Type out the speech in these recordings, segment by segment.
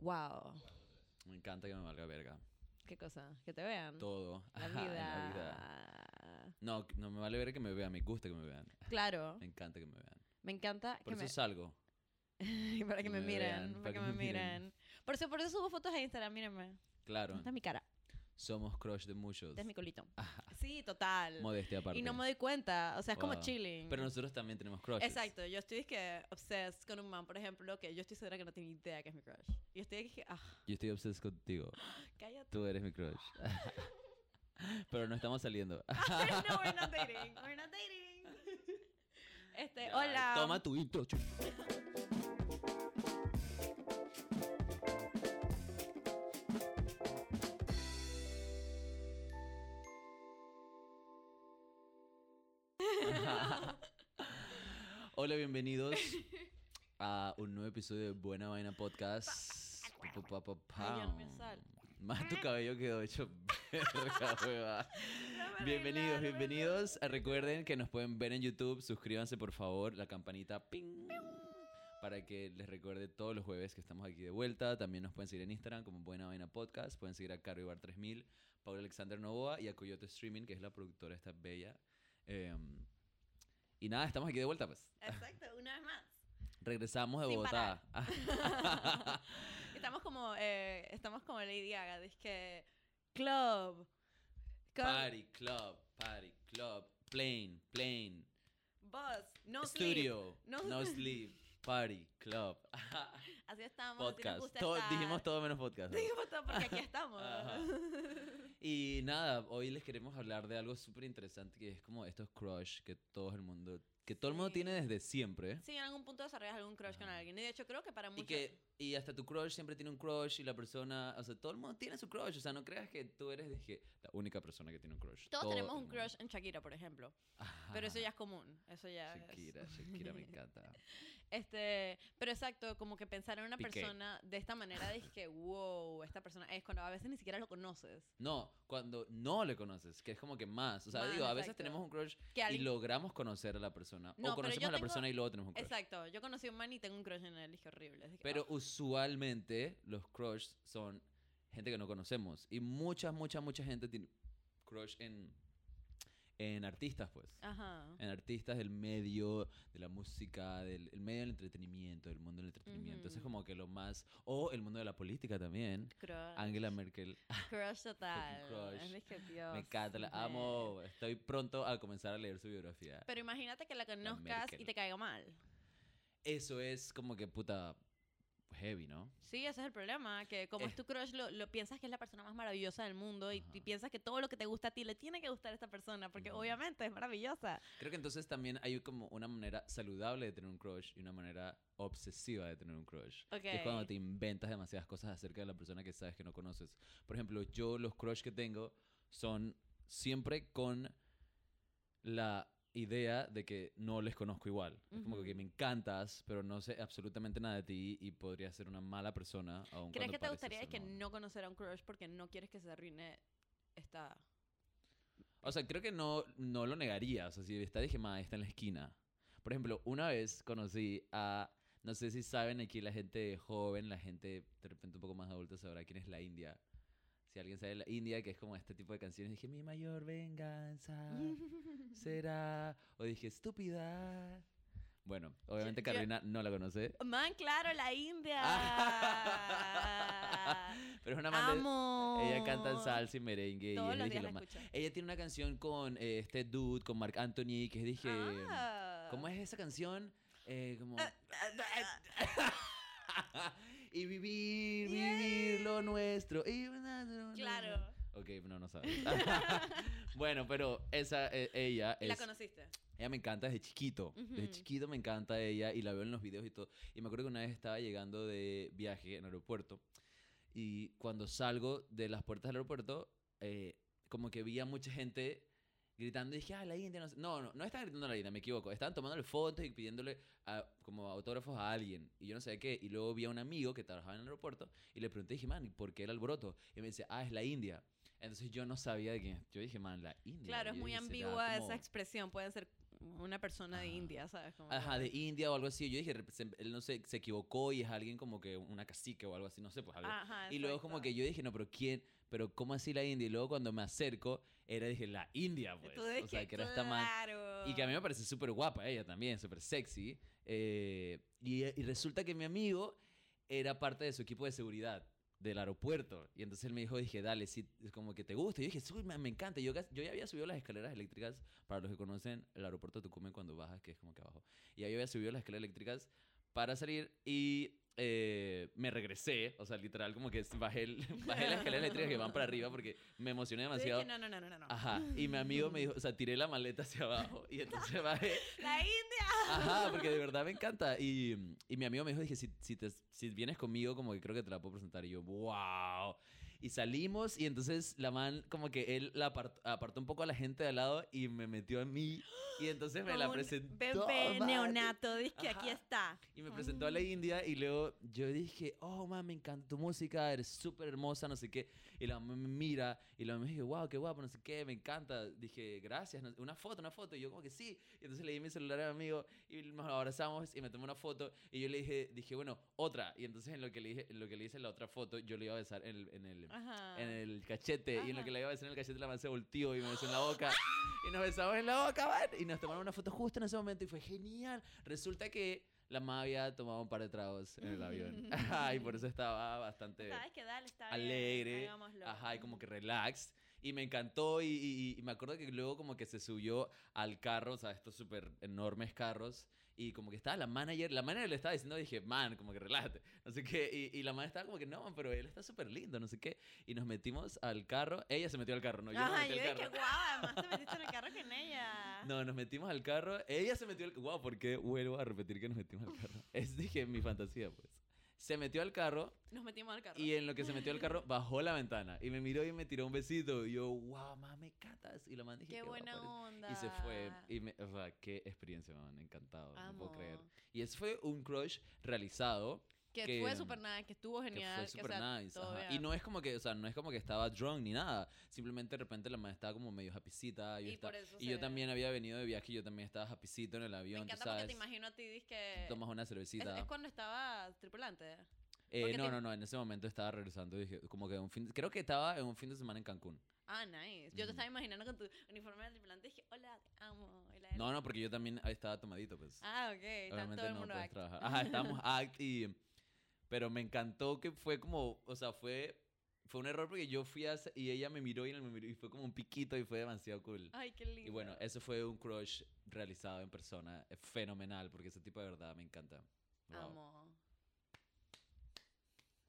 Wow. Me encanta que me valga verga. ¿Qué cosa? Que te vean. Todo. La Ajá, vida. la vida. No, no me vale verga que me vean, me gusta que me vean. Claro. Me encanta que me vean. Me encanta Por que eso me... salgo. para que me, me miren. vean, para que me miren. Por eso, por eso subo fotos a Instagram, mírenme. Claro. Esta es mi cara. Somos crush de muchos. Este es mi colito. Sí, total. Modestia aparte. Y no me doy cuenta. O sea, es como chilling. Pero nosotros también tenemos crush. Exacto, yo estoy que obsessed con un man, por ejemplo, que yo estoy segura que no tiene idea que es mi crush. Y estoy que, ah, Yo estoy obseso contigo. cállate. Tú eres mi crush. Pero no estamos saliendo. no, we're not dating. We're not dating. Este, hola. Toma tu intro. Hola, bienvenidos a un nuevo episodio de Buena Vaina Podcast. Pa, pa, pa. Más tu cabello quedó hecho verga, hueva. Bienvenidos, bienvenidos. Ah, Recuerden que nos pueden ver en YouTube. Suscríbanse, por favor. La campanita ping. Para que les recuerde todos los jueves que estamos aquí de vuelta. También nos pueden seguir en Instagram como Buena Vaina Podcast. Pueden seguir a Caro Ibar 3000, Paula Alexander Novoa y a Coyote Streaming, que es la productora esta bella. Eh, y nada, estamos aquí de vuelta, pues. Exacto, una vez más. Regresamos de Sin Bogotá. Estamos como, eh, estamos como Lady Gaga, es que club, club, Party, club, party, club, plane, plane, bus, no studio, sleep, no, no sleep, party, club, Así estamos, nos podcast. gusta Todo- estar. dijimos todo menos podcast. ¿no? Dijimos todo porque aquí estamos. Ajá. Y nada, hoy les queremos hablar de algo súper interesante que es como estos crush que todo el mundo, que todo el mundo Sí. tiene desde siempre. Sí, en algún punto desarrollas algún crush con alguien. Y de hecho creo que para Y muchos... que y hasta tu crush siempre tiene un crush y la persona, o sea, todo el mundo tiene su crush, o sea, no creas que tú eres que la única persona que tiene un crush. Todos Todo tenemos un crush en Shakira, por ejemplo. Ajá. Pero eso ya es común. Eso ya es- Shakira, Shakira me encanta. Este, pero exacto, como que pensar en una Piqué. persona de esta manera de que, wow, esta persona es cuando a veces ni siquiera lo conoces. No, cuando no le conoces, que es como que más. O sea, Más, digo, a veces exacto. tenemos un crush Que alguien- y logramos conocer a la persona. No, o conocemos a la tengo- persona y luego tenemos un crush. Exacto, yo conocí a un man y tengo un crush en él, dije horrible. es que, Pero oh. usualmente los crush son gente que no conocemos. Y mucha, mucha, mucha gente tiene crush en, en artistas, pues. Ajá. En artistas del medio de la música, del el medio del entretenimiento, del mundo del entretenimiento. Eso es como que lo más... O el mundo de la política también. Crush. Angela Merkel. Crush total. Crush. Es que, Dios Me encanta, la amo. Estoy pronto a comenzar a leer su biografía. Pero imagínate que la conozcas y te caiga mal. Eso es como que puta heavy, ¿no? Sí, ese es el problema, que como Eh. es tu crush, lo, lo piensas que es la persona más maravillosa del mundo y, y piensas que todo lo que te gusta a ti le tiene que gustar a esta persona, porque obviamente es maravillosa. Creo que entonces también hay como una manera saludable de tener un crush y una manera obsesiva de tener un crush. Ok. Que es cuando te inventas demasiadas cosas acerca de la persona que sabes que no conoces. Por ejemplo, yo los crush que tengo son siempre con la idea de que no les conozco igual. Es como que me encantas, pero no sé absolutamente nada de ti y podría ser una mala persona. Aun ¿Crees que te gustaría ser que no conocer a un crush porque no quieres que se arruine esta... O sea, creo que no, no lo negaría. O sea, si está dije, ma, está en la esquina. Por ejemplo, una vez conocí a. No sé si saben aquí la gente joven, la gente de repente un poco más adulta sabrá quién es la India. Si alguien sabe la India, que es como este tipo de canciones, dije, mi mayor venganza será. O dije, estúpida. Bueno, obviamente Carolina no la conoce. Man, claro, la India. Pero es una man de- Amo. Ella canta en salsa y merengue. Todos y los días la. Ella tiene una canción con eh, este dude, con Marc Anthony, que dije... Ah. ¿Cómo es esa canción? Eh, como... y vivir, vivir lo nuestro. y-. Ok, no, no sabes. bueno, pero esa, eh, ella ¿Y la es... conociste? Ella me encanta desde chiquito. Desde chiquito me encanta ella y la veo en los videos y todo. Y me acuerdo que una vez estaba llegando de viaje en el aeropuerto y cuando salgo de las puertas del aeropuerto, eh, como que vi a mucha gente gritando y dije, ah, la India, no sé". No, no, no estaban gritando a la India, me equivoco. Estaban tomándole fotos y pidiéndole a- como autógrafos a alguien. Y yo no sé qué. Y luego vi a un amigo que trabajaba en el aeropuerto y le pregunté, dije, man, ¿y por qué el alboroto? Y me dice, ah, es la India. Entonces yo no sabía de quién. Yo dije, man, la India. Claro, es muy dije, "Será ambigua como- esa expresión. Pueden ser una persona de Ajá. India, ¿sabes? Como Ajá, que- de India o algo así. Yo dije, "Rep- se- él no sé, se equivocó y es alguien como que una cacique o algo así, no sé, pues algo. Ajá, y luego como que yo dije, no, pero ¿quién? Pero ¿cómo así la India? Y luego cuando me acerco, era, dije, la India, pues. tú de O sea, que, que era esta man. claro. Y que a mí me parece súper guapa ella también, súper sexy. eh, y, y resulta que mi amigo era parte de su equipo de seguridad del aeropuerto. Y entonces él me dijo, dije, dale, sí, es como que te gusta. Y yo dije, sí, me, me encanta. Yo, yo ya había subido las escaleras eléctricas, para los que conocen el aeropuerto de Tucumán cuando bajas, que es como que abajo. Y ahí había subido las escaleras eléctricas para salir y eh, me regresé. O sea, literal, como que bajé, el- bajé las escaleras eléctricas que van para arriba porque me emocioné demasiado. no, no, no, no, no. Ajá, y mi amigo me dijo, o sea, tiré la maleta hacia abajo y entonces bajé. La India. Ajá, porque de verdad me encanta. Y, y mi amigo me dijo, dije, si, si, te- si vienes conmigo, como que creo que te la puedo presentar. Y yo, wow. Y salimos y entonces la man, como que él la apart- apartó un poco a la gente de al lado y me metió a mí. Y entonces me la Como un presentó. Bebé neonato, dice que aquí está. Y me presentó a la India y luego yo dije, oh, man, me encanta tu música, eres súper hermosa, no sé qué. Y la mamá me mira y la mamá me dijo, wow, qué guapo, no sé qué, me encanta. Dije, gracias, no- una foto, una foto. Y yo como que sí. Y entonces le di mi celular a mi amigo y nos abrazamos y me tomó una foto. Y yo le dije, dije, bueno, otra. Y entonces en lo que le, dije, en lo que le hice en la otra foto, yo le iba a besar en el, en el, Ajá. en el cachete. Y en lo Ajá. que le iba a besar en el cachete, la man se volteó y me besó en la boca. y nos besamos en la boca, man. Y nos tomaron una foto justo en ese momento y fue genial. Resulta que la mamá había tomado un par de tragos en el avión. Ajá, y por eso estaba bastante ¿Sabes qué? Dale, está bien, alegre. hagámoslo. Ajá, y como que relax. Y me encantó y, y- y me acuerdo que luego como que se subió al carro, o sea, estos súper enormes carros. Y como que estaba la manager, la manager le estaba diciendo, dije, man, como que relájate, no sé qué. Y, y la man estaba como que, no, pero él está súper lindo, no sé qué. Y nos metimos al carro, ella se metió al carro, no, yo no me Ajá, metí yo al dije, carro. guau, además te metiste en el carro con ella. No, nos metimos al carro, ella se metió al Wow, ¿por qué vuelvo a repetir que nos metimos al carro? Es, dije, mi fantasía, pues. Se metió al carro Nos metimos al carro. y en lo que se metió al carro bajó la ventana y me miró y me tiró un besito. Y yo, wow, mamá, me catas. Y la man dije, Qué buena guapa onda. eres". Y se fue. Y me, o sea, qué experiencia, man, encantado. No puedo creer. Amo. Y ese fue un crush realizado. Que, que, fue mm, súper nice, que estuvo Que genial. fue que, súper o sea, nice. ajá. Y no es como que, o sea, no es como que estaba drunk ni nada. Simplemente de repente la man estaba como medio happycita. Yo Y estaba- por eso y yo se- también había venido de viaje y yo también estaba happycito en el Me avión, tú encanta porque sabes. te imagino a ti, que Tomas una es, cervecita. es cuando estaba tripulante. Eh, porque no, te- no, no, en ese momento estaba regresando. Dije, como que un fin, creo que estaba en un fin de semana en Cancún. Ah, nice. Yo te Ujú. estaba imaginando con tu uniforme de tripulante dije, hola, te amo. Y la- No, no, porque yo también estaba tomadito, pues. Ah, ok. Obviamente todo el no mundo puedes act. trabajar. Ajá, estábamos act y... Pero me encantó que fue como, o sea, fue, fue un error porque yo fui a, y ella me miró y, él me miró y fue como un piquito y fue demasiado cool. Ay, qué lindo. Y bueno, eso fue un crush realizado en persona, es fenomenal porque ese tipo de verdad me encanta. Wow. Amo.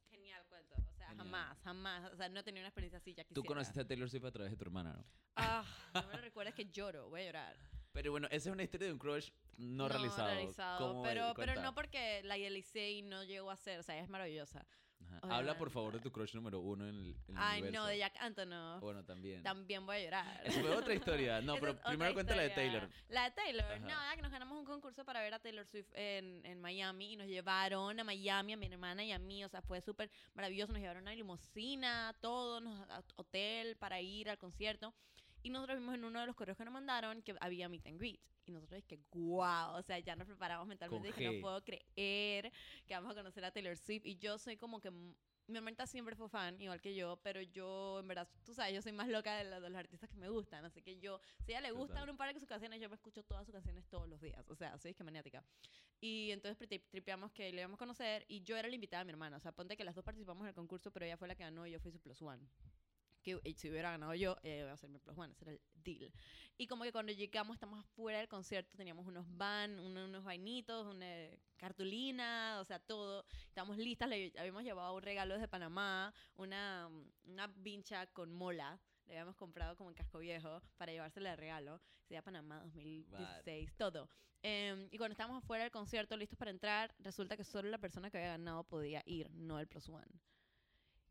Genial cuento. O sea, Genial. jamás, jamás. O sea, no he tenido una experiencia así, ya Tú quisiera. conociste a Taylor Swift a través de tu hermana, ¿no? Ah, no me lo recuerdes que lloro, voy a llorar. Pero bueno, esa es una historia de un crush no, realizado. ¿Cómo es? pero, pero no porque la idealicé y no llegó a ser. O sea, es maravillosa. Ajá. Habla por favor de tu crush número uno en el, en el Ay, universo. no, de Jack Antonoff. Bueno, también. También voy a llorar. Esa fue otra historia. No, pero primero cuenta la de. Taylor. La de Taylor. Ajá. Nada, que nos ganamos un concurso para ver a Taylor Swift en, en Miami y nos llevaron a Miami, a mi hermana y a mí. O sea, fue súper maravilloso. Nos llevaron a una limusina, todo, nos, a hotel para ir al concierto. Y nosotros vimos en uno de los correos que nos mandaron que había meet and greet. Y nosotros que wow, o sea, ya nos preparamos mentalmente. Dije, no puedo creer que vamos a conocer a Taylor Swift. Y yo soy como que mi hermanita siempre fue fan, igual que yo, pero yo, en verdad, tú sabes, yo soy más loca de, la- de los artistas que me gustan. Así que yo, si a ella le gustan un par de sus canciones, yo me escucho todas sus canciones todos los días. O sea, soy que maniática. Y entonces tri- tripeamos que le íbamos a conocer y yo era la invitada de mi hermana. O sea, ponte que las dos participamos en el concurso, pero ella fue la que ganó y yo fui su plus one. Eh, si hubiera ganado yo, ella iba a ser mi plus one. Ese era el deal. Y como que cuando llegamos, estamos afuera del concierto, teníamos unos van, uno- unos vainitos, una cartulina, o sea, todo. Estábamos listas, le habíamos llevado un regalo desde Panamá, una, una vincha con mola. Le habíamos comprado como en casco viejo para llevársela de regalo. Sería Panamá 2016, todo. Em, y cuando estábamos afuera del concierto, listos para entrar, resulta que solo la persona que había ganado podía ir, no el plus one.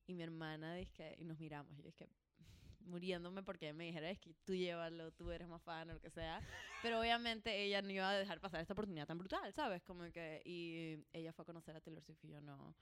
Y mi hermana dice que, y nos miramos, y yo dije, muriéndome porque me dijera, es que tú llévalo, tú eres más fan o lo que sea. Pero obviamente ella no iba a dejar pasar esta oportunidad tan brutal, ¿sabes? Como que, y ella fue a conocer a Taylor Swift y yo no.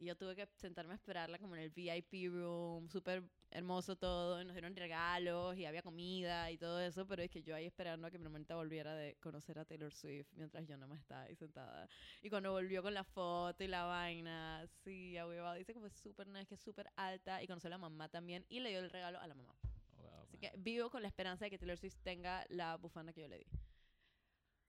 Y yo tuve que sentarme a esperarla como en el VIP room, súper hermoso todo, y nos dieron regalos y había comida y todo eso, pero es que yo ahí esperando a que mi hermanita volviera de conocer a Taylor Swift mientras yo no me estaba ahí sentada. Y cuando volvió con la foto y la vaina, sí, ahuevado, dice que fue súper nice, que es súper alta, y conoció a la mamá también, y le dio el regalo a la mamá. Wow, Así man. que vivo con la esperanza de que Taylor Swift tenga la bufanda que yo le di.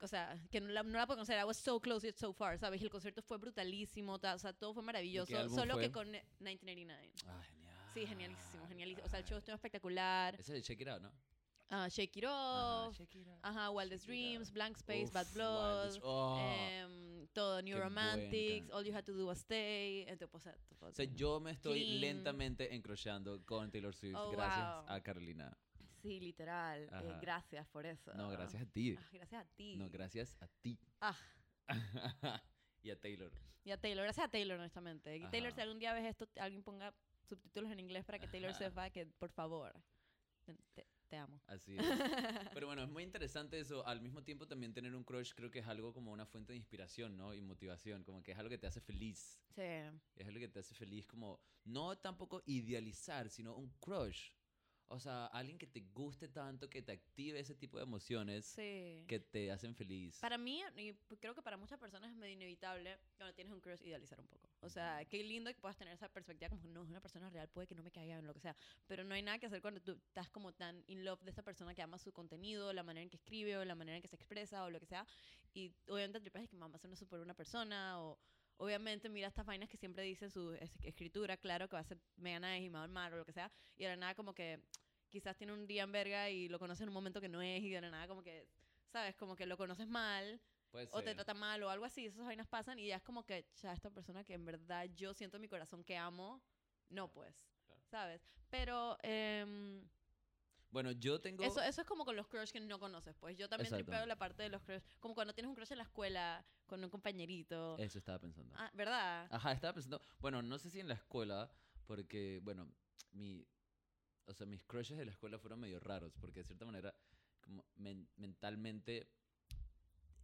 O sea, que no la, no la puedo conocer. I was so close yet so far, ¿sabes? Y el concierto fue brutalísimo, ta- o sea, todo fue maravilloso. Solo fue? que con ne- 1989. Ah, genial. Sí, genialísimo, genialísimo. O sea, el show estuvo espectacular. Ese es el Check It Out, ¿no? Ah, Shake It Ajá, Off. Shake It Out, Ajá, Wildest Shake Dreams. Blank Space, Uf, Bad Blood. Oh. em, todo, New Romantics, All You Had to Do Was Stay. Entonces, o sea, todo- O sea, yo me estoy lentamente encrochando con Taylor Swift Oh, gracias wow. a Carolina. Sí, literal. eh, gracias por eso. No, gracias a ti. Ah, gracias a ti. No, gracias a ti. Ah, y a Taylor. y a Taylor. Gracias a Taylor, honestamente. Y Taylor, si algún día ves esto, alguien ponga subtítulos en inglés para que Taylor Ajá. sepa que, por favor, te, te- te amo. Así es. Pero bueno, es muy interesante eso. Al mismo tiempo también tener un crush creo que es algo como una fuente de inspiración, ¿no? Y motivación, como que es algo que te hace feliz. Sí. Es algo que te hace feliz como no tampoco idealizar, sino un crush. O sea, alguien que te guste tanto, que te active ese tipo de emociones Sí. que te hacen feliz. Para mí, y creo que para muchas personas es medio inevitable cuando tienes un crush idealizar un poco. O sea, qué lindo que puedas tener esa perspectiva como no es una persona real, puede que no me caiga en lo que sea. Pero no hay nada que hacer cuando tú estás como tan in love de esa persona que ama su contenido, la manera en que escribe o la manera en que se expresa o lo que sea. Y obviamente tripas es que mamá es una súper buena persona o obviamente mira estas vainas que siempre dice en su es- escritura, claro que va a ser mega nice y me va a amar o lo que sea. Y de la nada como que quizás tiene un día en verga y lo conoce en un momento que no es y de nada como que, ¿sabes? Como que lo conoces mal Puede o te ser. trata mal o algo así, esas vainas pasan y ya es como que ya esta persona que en verdad yo siento en mi corazón que amo, no pues, Claro. ¿sabes? Pero em, Bueno, yo tengo... eso, eso es como con los crush que no conoces, pues yo también Exacto. tripeo la parte de los crush, como cuando tienes un crush en la escuela con un compañerito. Eso estaba pensando. Ah, ¿verdad? Ajá, estaba pensando, bueno, no sé si en la escuela, porque, bueno, mi, o sea, mis crushes de la escuela fueron medio raros, porque de cierta manera, como men- mentalmente,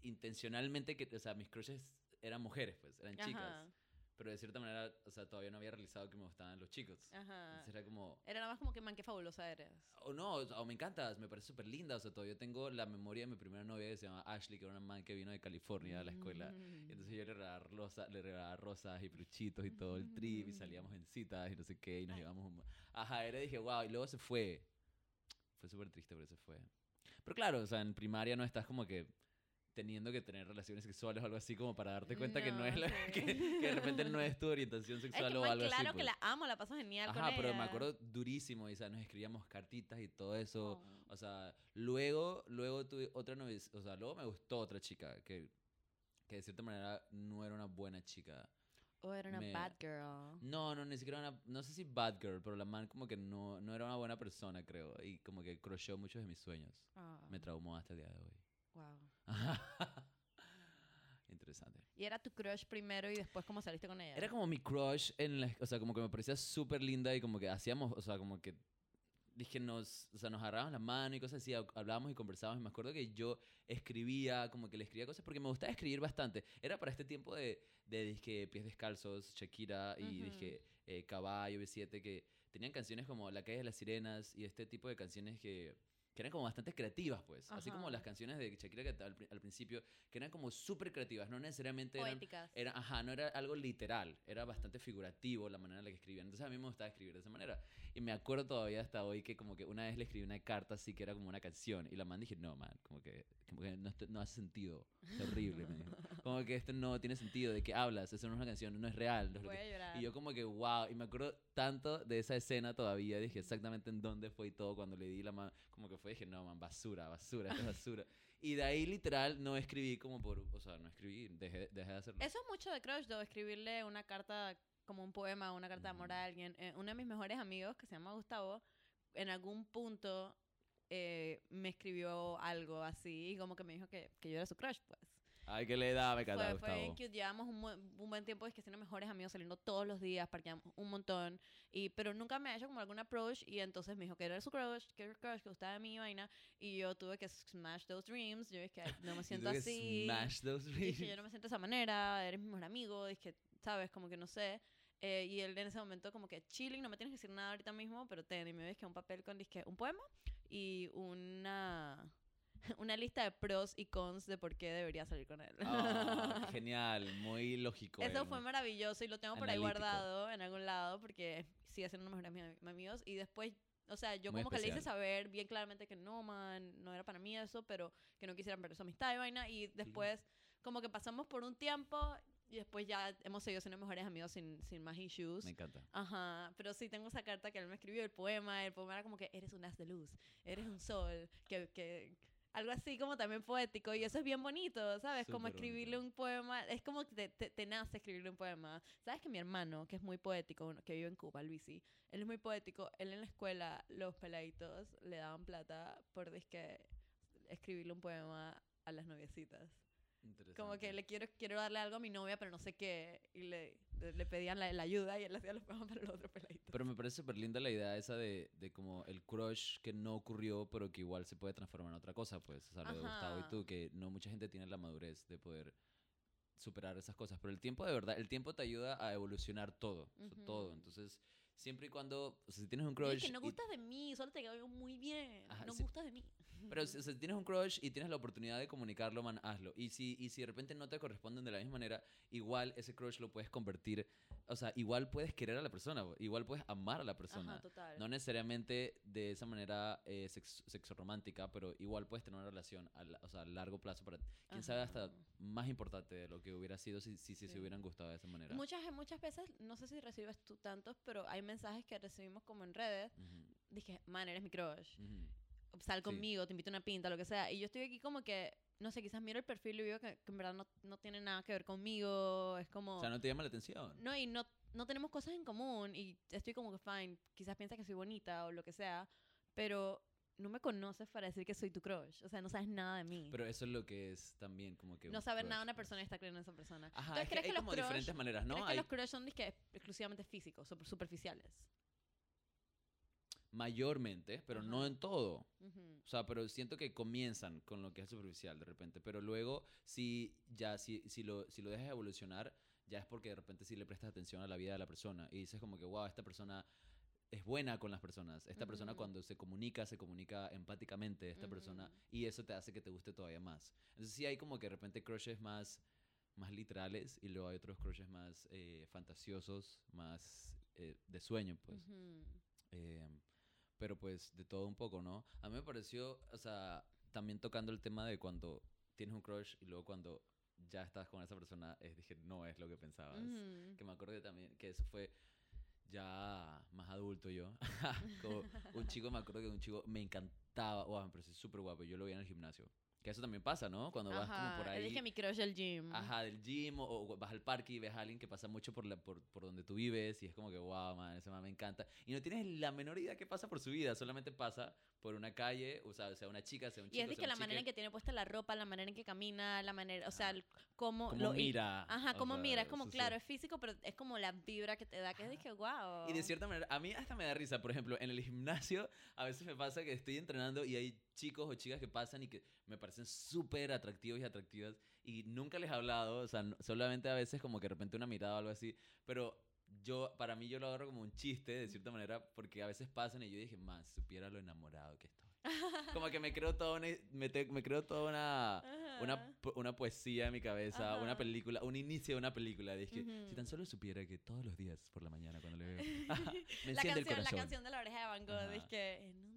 intencionalmente, que, o sea, mis crushes eran mujeres, pues, eran chicas, pero de cierta manera, o sea, todavía no había realizado que me gustaban los chicos. ajá. Entonces era como, Era nada más como que man, qué fabulosa eres. o no, o, sea, o me encantas, me parece súper linda, o sea, todavía tengo la memoria de mi primera novia que se llama Ashley, que era una man que vino de California a la escuela. Mm. Y entonces yo le regalaba, rosa, le regalaba rosas y peluchitos y todo el trip y salíamos en citas y no sé qué y nos llevamos un... Ajá, era dije, wow, y luego se fue. Fue súper triste, pero se fue. Pero claro, o sea, en primaria no estás como que teniendo que tener relaciones sexuales o algo así como para darte cuenta que no No, es la, sí. que, que de repente no es tu orientación Es sexual que, o algo claro así. que pues. la amo, la paso genial con Ajá, pero me ella. acuerdo durísimo, y, o sea, nos escribíamos cartitas y todo eso. Oh. O sea, luego, luego tuve otra novia, o sea, luego me gustó otra chica que, que de cierta manera no era una buena chica. Oh, era una me- bad girl. No, no, ni siquiera una, no sé si bad girl, pero la man como que no, no era una buena persona, creo, y como que crocheó muchos de mis sueños. Ah, Me traumó hasta el día de hoy. wow. Interesante. Y era tu crush primero y después cómo saliste con ella. Era como mi crush en la, o sea, como que me parecía súper linda y como que hacíamos, o sea, como que dije nos, o sea, nos agarrábamos la mano y cosas así, hab- hablábamos y conversábamos y me acuerdo que yo escribía, como que le escribía cosas porque me gustaba escribir bastante. Era para este tiempo de, de disque Pies Descalzos, Shakira y dije eh, Caballo, B7, que tenían canciones como La calle de las sirenas y este tipo de canciones que, que eran como bastante creativas, pues. Así como Ajá. las canciones de Shakira que al, al principio, que eran como súper creativas, no necesariamente eran Poéticas. era, ajá, no era algo literal, era bastante figurativo la manera en la que escribían. Entonces a mí me gustaba escribir de esa manera. Y me acuerdo todavía hasta hoy que como que una vez le escribí una carta así que era como una canción. Y la man dije, no, man, como que, como que no, no hace sentido. Es horrible, me dijo. Como que esto no tiene sentido. ¿De qué hablas? Eso no es una canción, no es real. no es que-". Y yo como que, wow, y me acuerdo tanto de esa escena todavía, dije exactamente en dónde fue y todo, cuando le di la mano, como que fue, dije, no, man, basura, basura, esto es basura. y de ahí literal no escribí como por, o sea, no escribí, dejé, dejé de hacerlo. Eso es mucho de crush, though, escribirle una carta como un poema, una carta de amor a alguien. Eh, uno de mis mejores amigos, que se llama Gustavo, en algún punto eh, me escribió algo así y como que me dijo que, que yo era su crush, pues. Ay, que le da, me encanta, Fue, fue cute. Llevamos un, buen- un buen tiempo es que siendo mejores amigos saliendo todos los días, parqueamos un montón. Y, pero nunca me ha hecho como algún approach. Y entonces me dijo que era su crush, que era su crush, que gustaba de mi vaina. Y yo tuve que smash those dreams. Yo dije, "Ay, no me Y siento así. Smash those Dije, yo dreams. no me siento de esa manera, eres mi mejor amigo, dije, sabes, como que no sé. eh, y él en ese momento como que chilling, no me tienes que decir nada ahorita mismo, pero ten, y me ves que un papel con disque, un poema y una, una lista de pros y cons de por qué debería salir con él. Ah, genial, muy lógico. Eso él. fue maravilloso y lo tengo por ahí guardado en algún lado porque sigue siendo mejores ami- amigos. Y después, o sea, yo Muy como que le hice especial. saber bien claramente que no, man, no era para mí eso, pero que no quisieran perder su amistad y vaina. Y después, como que pasamos por un tiempo y después ya hemos seguido siendo mejores amigos sin, sin más issues. Me encanta. Ajá, pero sí tengo esa carta que él me escribió, el poema, el poema era como que eres un haz de luz, eres un sol, que, que algo así como también poético y eso es bien bonito, ¿sabes? como escribirle bonito. un poema, es como que te, te, te nace escribirle un poema. ¿Sabes que mi hermano, que es muy poético, que vive en Cuba, Luisi, él es muy poético, él en la escuela, los peladitos le daban plata por disque escribirle un poema a las noviecitas. Como que le quiero, quiero darle algo a mi novia, pero no sé qué. Y le, le, pedían la, la ayuda y él hacía los poemas para los otros peladitos. Pero me parece súper linda la idea esa de, de como el crush que no ocurrió, pero que igual se puede transformar en otra cosa, pues. O sea, lo de Gustavo y tú, que no mucha gente tiene la madurez de poder superar esas cosas. Pero el tiempo, de verdad, el tiempo te ayuda a evolucionar todo. o sea, todo. Entonces, siempre y cuando, o sea, si tienes un crush... es que no y- gustas de mí, solo te caigo muy bien. Ajá, no sí. gustas de mí. Pero si, si tienes un crush y tienes la oportunidad de comunicarlo, man, hazlo. Y si, y si de repente no te corresponden de la misma manera, igual ese crush lo puedes convertir, o sea, igual puedes querer a la persona, igual puedes amar a la persona. Ajá, total. No necesariamente de esa manera eh, sex- sexoromántica, pero igual puedes tener una relación a, la- o sea, a largo plazo para, quién sabe, hasta Ajá. más importante de lo que hubiera sido si, si, si se Sí. hubieran gustado de esa manera. Muchas, muchas veces, no sé si recibes tú tantos, pero hay mensajes que recibimos como en redes. Ujú, Dije, man, eres mi crush. ujú. Sal Sí. conmigo, te invito a una pinta, lo que sea. Y yo estoy aquí como que, no sé, quizás miro el perfil y veo que, que en verdad no, no tiene nada que ver conmigo. Es como... O sea, no te llama la atención. No, y no, no tenemos cosas en común y estoy como que fine, quizás piensa que soy bonita o lo que sea, pero no me conoces para decir que soy tu crush, o sea, no sabes nada de mí. Pero eso es lo que es también como que... no saber crush, nada de una persona está creyendo en esa persona. Ajá, Entonces, es que ¿crees hay que los como crush- diferentes maneras, ¿no? ¿Crees Hay que los crush son disque exclusivamente físicos, super- superficiales? Mayormente, pero no Ajá. en todo. Ujú. O sea, pero siento que comienzan con lo que es superficial de repente, pero luego si ya si, si lo si lo dejas evolucionar, ya es porque de repente sí le prestas atención a la vida de la persona y dices como que wow, esta persona es buena con las personas. Esta persona Ujú. cuando se comunica, se comunica empáticamente, esta persona, Ujú. y eso te hace que te guste todavía más. Entonces sí hay como que de repente crushes más, más literales y luego hay otros crushes más eh, fantasiosos, más eh, de sueño, pues. Ujú. Eh, pero pues de todo un poco, ¿no? A mí me pareció, o sea, también tocando el tema de cuando tienes un crush y luego cuando ya estás con esa persona, es, dije, no es lo que pensabas. Que me acuerdo que también, que eso fue ya más adulto yo. Como un chico, me acuerdo que un chico me encantaba, wow, me pareció súper guapo, yo lo veía en el gimnasio. Que eso también pasa, ¿no? Cuando vas como por Ajá, ahí. Dije mi crush del gym. Ajá, del gym o, o vas al parque y ves a alguien que pasa mucho por, la, por, por donde tú vives y es como que, wow, man, ese man me encanta. Y no tienes la menor idea qué pasa por su vida, solamente pasa por una calle, o sea, sea una chica, sea un Y chico, es de que la manera en chique, que tiene puesta la ropa, la manera en que camina, la manera, o sea, cómo, lo y- mira. Ajá, cómo sea, mira, es como, sí, sí. claro, es físico, pero es como la vibra que te da, que es de que, wow. Y de cierta manera, a mí hasta me da risa, por ejemplo, en el gimnasio a veces me pasa que estoy entrenando y hay chicos o chicas que pasan y que me parecen súper atractivos y atractivas y nunca les he hablado, o sea, no- solamente a veces como que de repente una mirada o algo así, pero yo, para mí yo lo agarro como un chiste de cierta manera porque a veces pasan y yo dije, más, supiera lo enamorado que estoy. Como que me creo toda una, me, te- me creo toda una, una, una poesía en mi cabeza, una película, un inicio de una película. Dije, si Ujú. tan solo supiera que todos los días por la mañana cuando le veo, me la el canción, la canción de la oreja de Van Gogh, que en un de-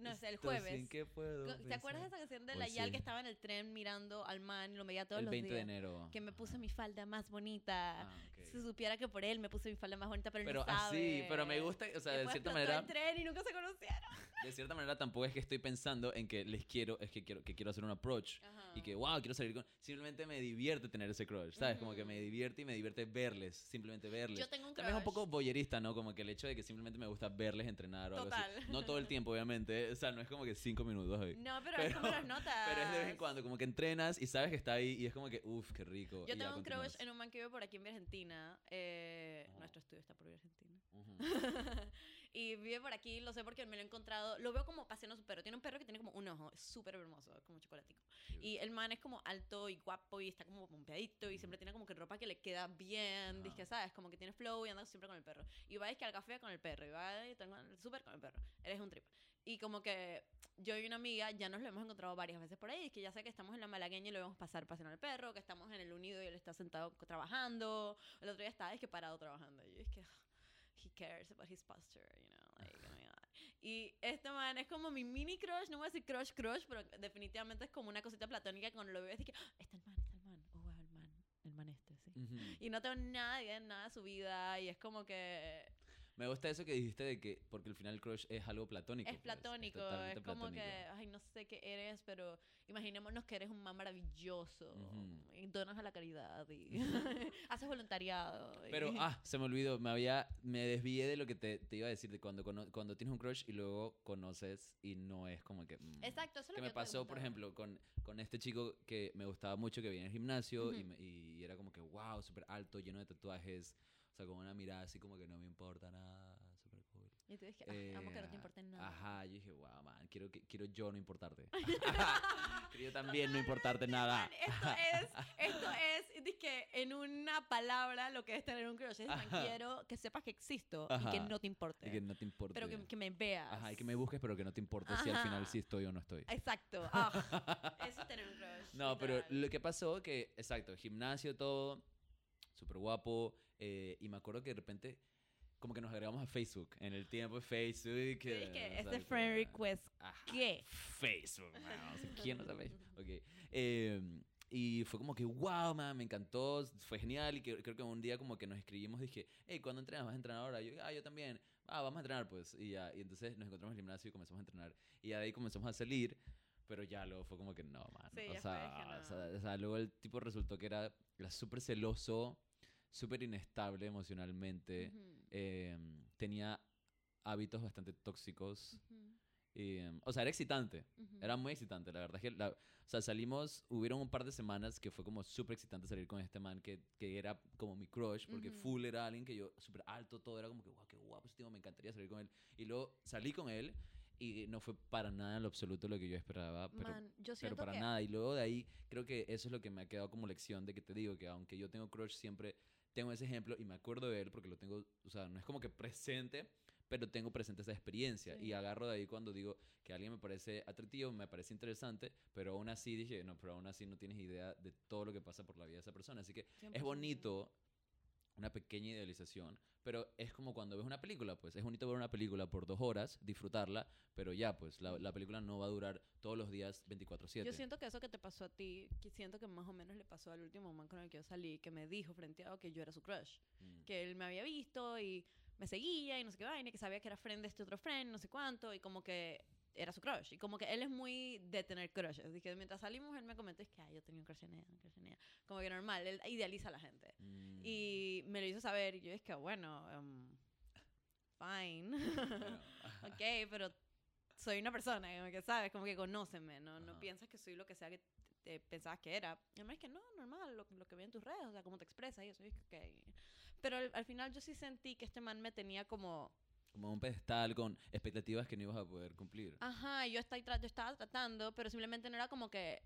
no, es el jueves. sin que puedo ¿Te acuerdas de esa canción de Pues la Yal sí. que estaba en el tren mirando al man y lo veía todos El los 20 de días? enero. Que me puse mi falda más bonita. Ah, ok. Si supiera que por él me puse mi falda más bonita, pero, él Pero no sabe. así, pero me gusta, o sea, de Después cierta explotó manera, tren y nunca se conocieron. de cierta manera tampoco es que estoy pensando en que les quiero, es que quiero, que quiero hacer un approach. Y que, wow, quiero salir con... Simplemente me divierte tener ese crush, ¿sabes? Como que me divierte y me divierte verles, simplemente verles. Yo tengo un También es un crush. poco boyerista, ¿no? Como que el hecho de que simplemente me gusta verles entrenar o algo Total. así. No todo el tiempo, obviamente. O sea, no es como que cinco minutos. ahí. No, pero, es como Pero- las notas. Pero es de vez en cuando, como que entrenas y sabes que está ahí y es como que, uff, qué rico. Yo tengo un crush en un man que vive por aquí en Argentina. Eh, Ajá. Nuestro estudio está por Argentina. Ujú. Y vive por aquí, lo sé porque me lo he encontrado. Lo veo como paseando su perro. Tiene un perro que tiene como un ojo, es súper hermoso, como chocolatico. Y el man es como alto y guapo y está como pompeadito y siempre tiene como que ropa que le queda bien. Dice, ¿sabes? Como que tiene flow y anda siempre con el perro. Y va es que al café con el perro. Y va el súper con el perro. Eres un trip. Y como que yo y una amiga ya nos lo hemos encontrado varias veces por ahí. Es que ya sé que estamos en la malagueña y lo vemos pasar paseando al perro, que estamos en el unido y él está sentado trabajando. El otro día estaba es que parado trabajando. Y yo es que cares about his posture, you know, like, oh my God. Y este man es como mi mini crush, no voy a decir crush crush, pero definitivamente es como una cosita platónica cuando lo veo es que, "Ah, está el man, está el man, oh wow, el man, el man este, sí. Ujú. Y no tengo nada de nada de su vida y es como que Me gusta eso que dijiste de que, porque al final el crush es algo platónico. es pues, platónico, es, como platónico. que, ay, no sé qué eres, pero imaginémonos que eres un man maravilloso y donas a la caridad y haces voluntariado. y- Pero, ah, se me olvidó, me había, me desvié de lo que te, te iba a decir, de cuando, cono- cuando tienes un crush y luego conoces y no es como que... mm. Exacto, eso es lo que que me pasó, por ejemplo, con, con este chico que me gustaba mucho, que venía al gimnasio y, me- y era como que, wow, súper alto, lleno de tatuajes, sea, con una mirada así como que no me importa nada, súper cool. Y tú dices que, "Ah, amo que no te Eh, importe nada. Ajá, yo dije, wow, man, quiero, que, quiero yo no importarte. quiero yo también no importarte nada. Man, Esto es, esto es, dizque, en una palabra lo que es tener un crush. Es, man, Ajá. quiero que sepas que existo y que Ajá. no te importe. Y que no te importe. pero que, que me veas. Ajá, y que me busques, pero que no te importe si al final Ajá. sí estoy o no estoy. Exacto. ah, eso es tener un crush. No, pero literal. lo que pasó que, exacto, gimnasio, todo, súper guapo, eh, y me acuerdo que de repente, como que nos agregamos a Facebook, en el tiempo de Facebook. Es que este friend request, Ajá, ¿qué? Facebook, man, o sea, ¿quién no sabe Facebook? Ok. Eh, y fue como que, wow, man, me encantó, fue genial. Y que, creo que un día como que nos escribimos, dije, hey, ¿cuándo entrenas? ¿Vas a entrenar ahora? Y yo, ah, yo también. Ah, vamos a entrenar, pues. Y ya, y entonces nos encontramos en el gimnasio y comenzamos a entrenar. Y de ahí comenzamos a salir. Pero ya luego fue como que no, man. Sí, o, sea, dije, o, no. sea, o sea, luego el tipo resultó que era, era súper celoso, súper inestable emocionalmente. Ujú, eh, tenía hábitos bastante tóxicos. ujú, y, em, o sea, era excitante. ujú. Era muy excitante, la verdad es que, la- o sea, salimos, hubieron un par de semanas que fue como súper excitante salir con este man que, que era como mi crush, porque full era alguien que yo, súper alto, todo era como que, wow, qué guapo ese tipo, me encantaría salir con él. Y luego salí con él y no fue para nada en lo absoluto lo que yo esperaba, pero, Man, yo pero para que nada. Y luego de ahí, creo que eso es lo que me ha quedado como lección de que te digo que aunque yo tengo crush, siempre tengo ese ejemplo y me acuerdo de él porque lo tengo, o sea, no es como que presente, pero tengo presente esa experiencia y Sí. agarro de ahí cuando digo que alguien me parece atractivo, me parece interesante, pero aún así dije, no, pero aún así no tienes idea de todo lo que pasa por la vida de esa persona. Así que es 100%. bonito una pequeña idealización, pero es como cuando ves una película, pues es bonito ver una película por dos horas, disfrutarla, pero ya, pues la, la película no va a durar todos los días 24/7. Yo siento que eso que te pasó a ti, que siento que más o menos le pasó al último man con el que yo salí, que me dijo frente a que yo era su crush. Mm. Que él me había visto y me seguía y no sé qué vaina, que sabía que era friend de este otro friend, no sé cuánto, y como que era su crush. Y como que él es muy de tener crushes. Dije, mientras salimos, él me comentó, es que, ay, yo tenía un crush en ella, un crush en ella. Como que normal, él idealiza a la gente. Mm. Y me lo hizo saber, y yo es que, bueno, um, fine. Ok, pero soy una persona que sabes, como que conóceme, no, no Ajá. piensas que soy lo que sea que te pensabas que era. Y además es que no, normal, lo, lo que vi en tus redes, o sea, cómo te expresas y eso, y que, ok. Pero al, al final yo sí sentí que este man me tenía como, como un pedestal con expectativas que no ibas a poder cumplir. ajá, yo, estoy yo estaba tratando, pero simplemente no era como que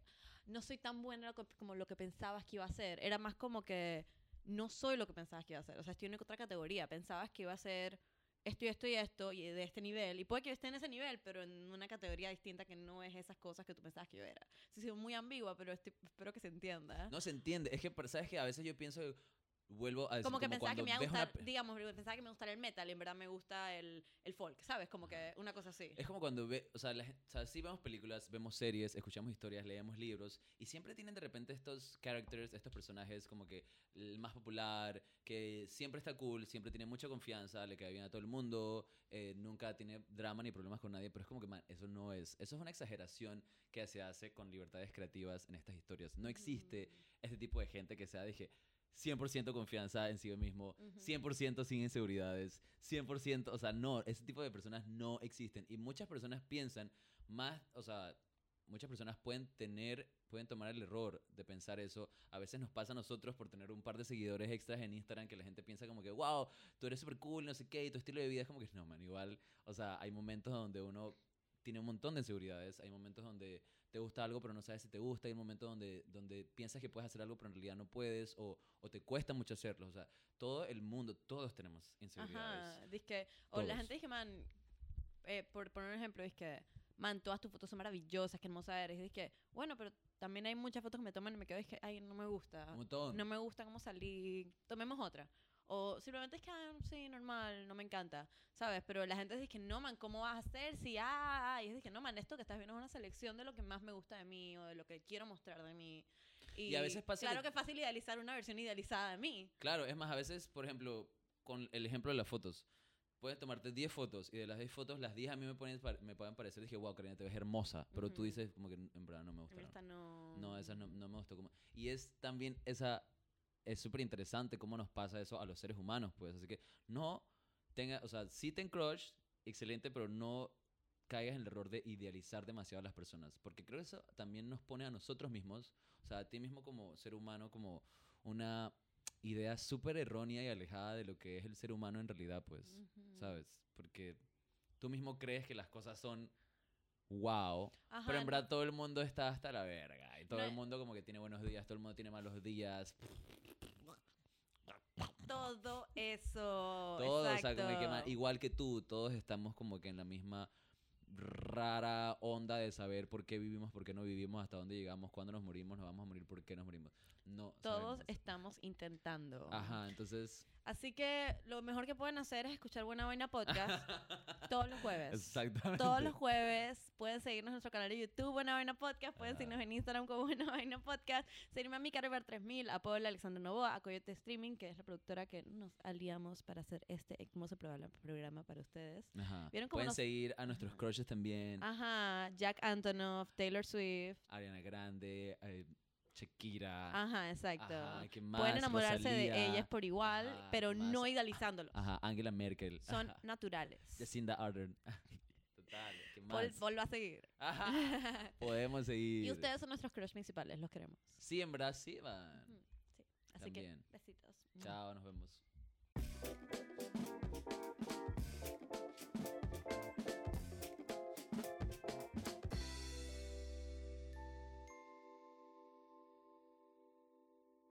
no soy tan buena co- como lo que pensabas que iba a ser. Era más como que no soy lo que pensabas que iba a ser. O sea, estoy en otra categoría. Pensabas que iba a ser esto y esto y esto y de este nivel. Y puede que esté en ese nivel, pero en una categoría distinta que no es esas cosas que tú pensabas que yo era. Sí, sido muy ambigua, pero estoy- espero que se entienda. No se entiende. Es que, ¿sabes que A veces yo pienso, vuelvo a decir, como que pensaba que me iba a una gustar, pe- digamos, pensaba que me gustara el metal y en verdad me gusta el, el folk, ¿sabes? Como que una cosa así. Es como cuando ve, o sea, la o sea, sí vemos películas, vemos series, escuchamos historias, leemos libros y siempre tienen de repente estos characters, estos personajes como que el más popular, que siempre está cool, siempre tiene mucha confianza, le cae bien a todo el mundo, eh, nunca tiene drama ni problemas con nadie, pero es como que, man, eso no es, eso es una exageración que se hace con libertades creativas en estas historias. No existe este tipo de gente que sea, dije, 100% confianza en sí mismo, Ujú. 100% sin inseguridades, 100%, o sea, no, ese tipo de personas no existen. Y muchas personas piensan más, o sea, muchas personas pueden tener, pueden tomar el error de pensar eso. A veces nos pasa a nosotros por tener un par de seguidores extras en Instagram que la gente piensa como que, wow, tú eres súper cool, no sé qué, y tu estilo de vida es como que, no, man, igual, o sea, hay momentos donde uno tiene un montón de inseguridades, hay momentos donde te gusta algo pero no sabes si te gusta, hay momentos donde, donde piensas que puedes hacer algo pero en realidad no puedes o, o te cuesta mucho hacerlo, o sea, todo el mundo, todos tenemos inseguridades. Ajá, que o la gente dice, man, eh, por poner un ejemplo, es que, man, todas tus fotos son maravillosas, qué hermosa eres. Y que, bueno, pero también hay muchas fotos que me toman y me quedo, es que, ay, no me gusta. Un montón. No me gusta cómo salí, tomemos otra. O simplemente es que, ah, sí, normal, no me encanta, ¿sabes? Pero la gente dice que, no, man, ¿cómo vas a hacer si, ah, ah", y es que, no, man, esto que estás viendo es una selección de lo que más me gusta de mí o de lo que quiero mostrar de mí. Y, a veces pasa Claro que- que es fácil idealizar una versión idealizada de mí. Claro, es más, a veces, por ejemplo, con el ejemplo de las fotos, puedes tomarte 10 fotos y de las 10 fotos, las 10 a mí me, ponen, me pueden parecer, dije, wow, Karina, te ves hermosa, pero tú dices como que en verdad no me gustaron. esta no... No, esa no, no me gustó. Como... Y es también esa, es súper interesante cómo nos pasa eso a los seres humanos, pues. Así que no tenga, o sea, sí ten crush, excelente, pero no caigas en el error de idealizar demasiado a las personas. Porque creo que eso también nos pone a nosotros mismos, o sea, a ti mismo como ser humano, como una idea súper errónea y alejada de lo que es el ser humano en realidad, pues. ¿Sabes? Porque tú mismo crees que las cosas son wow, Ajá, pero en verdad todo el mundo está hasta la verga. Y todo No el mundo como que tiene buenos días, todo el mundo tiene malos días. Todo eso. Todo, o sea, exacto. como que igual que tú, todos estamos como que en la misma rara onda de saber por qué vivimos, por qué no vivimos, hasta dónde llegamos, cuándo nos morimos, nos vamos a morir, por qué nos morimos. No Todos sabemos. estamos intentando. Ajá, entonces... Así que lo mejor que pueden hacer es escuchar Buena Vaina Podcast todos los jueves. Exactamente. Todos los jueves pueden seguirnos en nuestro canal de YouTube, Buena Vaina Podcast. Pueden Ajá. seguirnos en Instagram como Buena Vaina Podcast. Seguirme a mi Carver 3000, a Paula Alexander Novoa, a Coyote Streaming, que es la productora que nos aliamos para hacer este hermoso programa para ustedes. Ajá. ¿Vieron cómo Pueden nos- seguir a nuestros crushes también. Ajá, Jack Antonoff, Taylor Swift. Ariana Grande, eh, Shakira. Ajá, exacto. Ajá, ¿qué más? Pueden enamorarse de ellas por igual, Ajá, pero no idealizándolos. Ajá, Angela Merkel. Son Ajá. naturales. Jacinda Ardern. Total, ¿qué más? Paul, Paul va a seguir. Ajá, podemos seguir. y ustedes son nuestros crush principales, los queremos. Sí, en verdad, sí, van. Sí. Así También. que besitos. Chao, nos vemos.